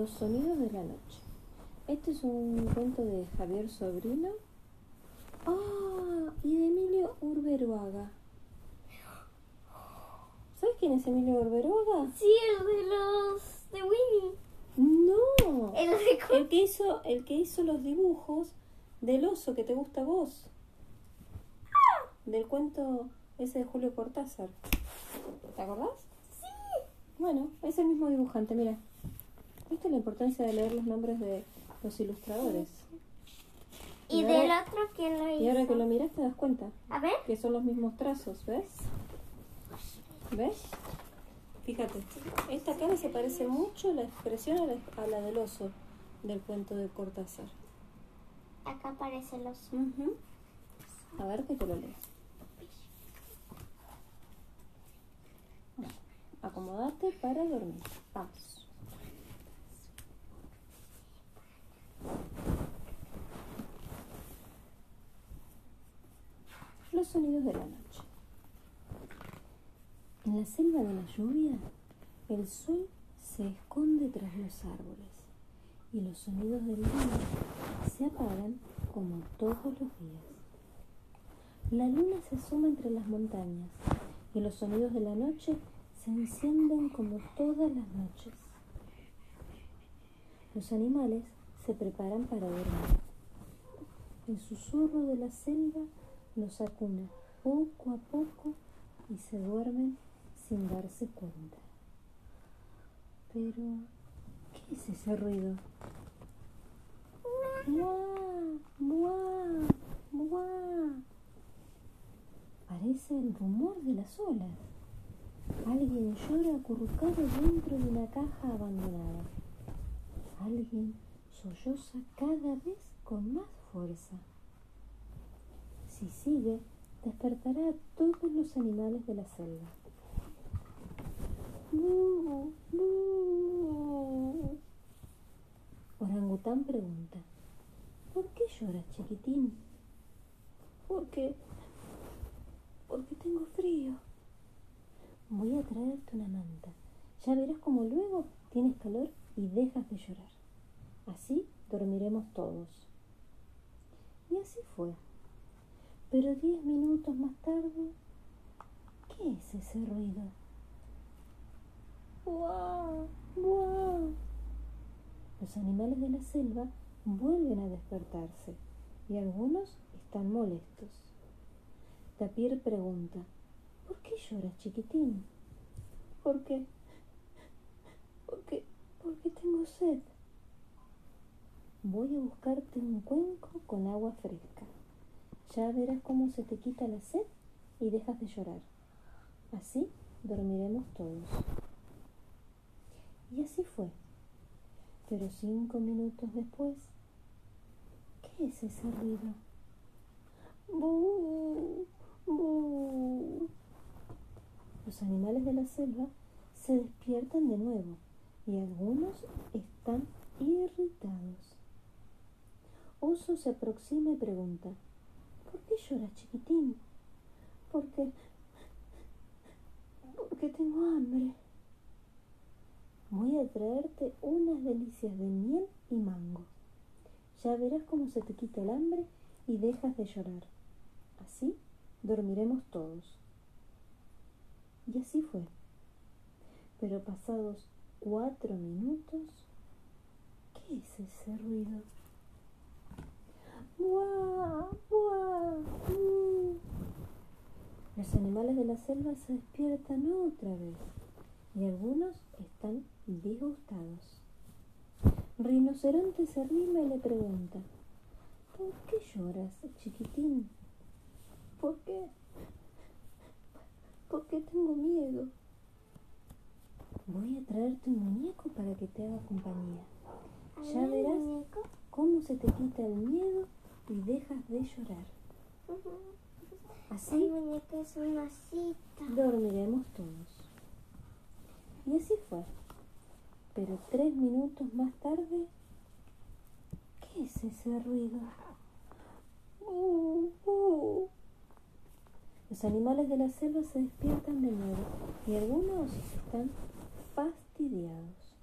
Los sonidos de la noche. Este es un cuento de Javier Sobrino. Ah, y de Emilio Urberuaga. ¿Sabes quién es Emilio Urberuaga? Sí, el de los de Winnie. No. El de El que hizo, el que hizo los dibujos del oso que te gusta a vos. Del cuento ese de Julio Cortázar. ¿Te acordás? Sí. Bueno, es el mismo dibujante, mira. ¿Viste la importancia de leer los nombres de los ilustradores? Y Y del ahora- otro quién lo hizo. Y ahora que lo miras te das cuenta A ver. que son los mismos trazos, ¿ves? ¿Ves? Fíjate, esta cara se parece mucho la expresión a la, a la del oso del cuento de Cortázar. Acá aparece el oso. Ujú. A ver que te lo lees. Bueno, acomodate para dormir. Vamos. Los sonidos de la noche. En la selva de la lluvia, el sol se esconde tras los árboles y los sonidos del día se apagan como todos los días. La luna se asoma entre las montañas y los sonidos de la noche se encienden como todas las noches. Los animales se preparan para dormir. El susurro de la selva los acuna poco a poco y se duermen sin darse cuenta. Pero, ¿qué es ese ruido? ¡Muah! ¡Muah! ¡Muah! Parece el rumor de las olas. Alguien llora acurrucado dentro de una caja abandonada. Alguien solloza cada vez con más fuerza. Si sigue, despertará a todos los animales de la selva. Orangután pregunta, ¿por qué lloras, chiquitín? Porque, porque tengo frío. Voy a traerte una manta. Ya verás como luego tienes calor y dejas de llorar. Así dormiremos todos. Y así fue. Pero diez minutos más tarde, ¿qué es ese ruido? ¡Guau! ¡Guau! Los animales de la selva vuelven a despertarse y algunos están molestos. Tapir pregunta, ¿por qué lloras, chiquitín? ¿Por qué? Porque, porque tengo sed. Voy a buscarte un cuenco con agua fresca. Ya verás cómo se te quita la sed y dejas de llorar. Así dormiremos todos. Y así fue. Pero cinco minutos después, ¿qué es ese ruido? ¡Bu! ¡Bu! Los animales de la selva se despiertan de nuevo y algunos están irritados. Oso se aproxima y pregunta, ¿por qué lloras, chiquitín? Porque... porque tengo hambre. Voy a traerte unas delicias de miel y mango. Ya verás cómo se te quita el hambre y dejas de llorar. Así dormiremos todos. Y así fue. Pero pasados cuatro minutos, ¿qué es ese ruido? ¡Buah! ¡Buah! Los animales de la selva se despiertan otra vez y algunos están disgustados. Rinoceronte se arrima y le pregunta, ¿por qué lloras, chiquitín? ¿Por qué? Porque tengo miedo. Voy a traerte un muñeco para que te haga compañía. Ya verás cómo se te quita el miedo y dejas de llorar. Así El muñeco es una cita. dormiremos todos. Y así fue. Pero tres minutos más tarde, ¿qué es ese ruido? Uh, uh. Los animales de la selva se despiertan de nuevo y algunos están fastidiados.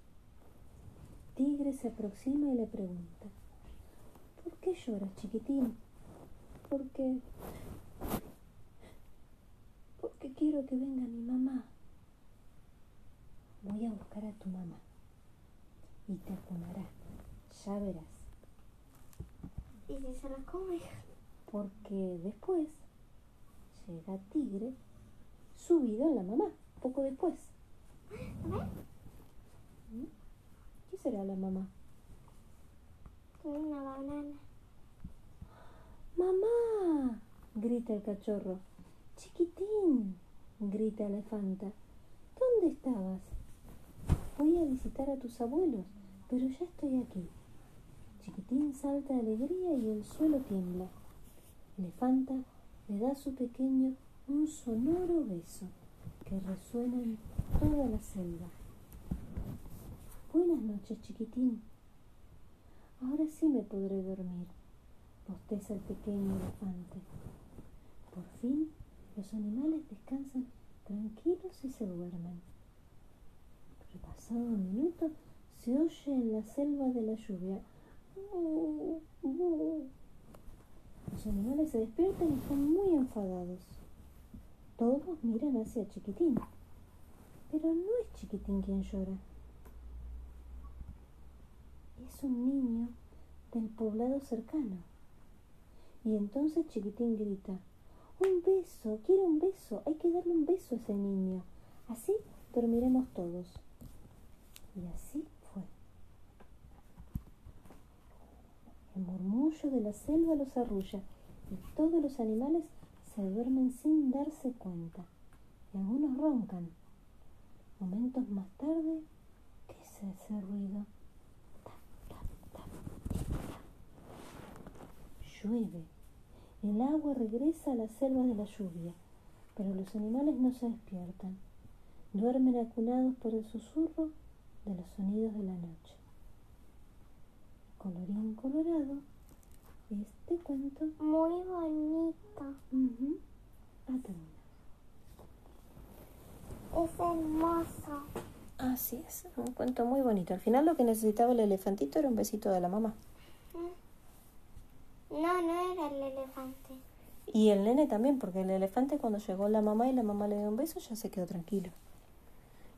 Tigre se aproxima y le pregunta, ¿por qué lloras, chiquitín? Porque... Porque quiero que venga mi mamá. Voy a buscar a tu mamá y te acunará, ya verás. ¿Y si se lo come? Porque después llega Tigre subido en la mamá, poco después. ¿Mm? ¿Qué será la mamá? Una banana. ¡Mamá! grita el cachorro. Chiquitín, grita Elefanta. ¿Dónde estabas? Voy a visitar a tus abuelos, pero ya estoy aquí. Chiquitín salta de alegría y el suelo tiembla. Elefanta le da a su pequeño un sonoro beso que resuena en toda la selva. Buenas noches, chiquitín. Ahora sí me podré dormir, bosteza el pequeño elefante. Por fin los animales descansan tranquilos y se duermen. Pero pasado un minuto se oye en la selva de la lluvia. Los animales se despiertan y están muy enfadados. Todos miran hacia Chiquitín, pero no es Chiquitín quien llora. Es un niño del poblado cercano. Y entonces Chiquitín grita, un beso, quiero un beso, hay que darle un beso a ese niño. Así dormiremos todos. Y así fue. El murmullo de la selva los arrulla y todos los animales se duermen sin darse cuenta. Y algunos roncan. Momentos más tarde, ¿qué es ese ruido? Llueve. El agua regresa a la selva de la lluvia, pero los animales no se despiertan. Duermen acunados por el susurro de los sonidos de la noche. Colorín colorado, este cuento Muy bonito. ujú, ha terminado. Es hermoso. Así es, un cuento muy bonito. Al final lo que necesitaba el elefantito era un besito de la mamá. No, no era el elefante. Y el nene también, porque el elefante cuando llegó la mamá y la mamá le dio un beso ya se quedó tranquilo.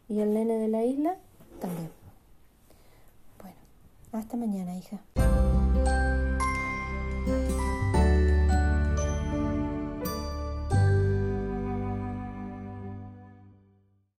Y el nene de la isla también. Bueno, hasta mañana, hija.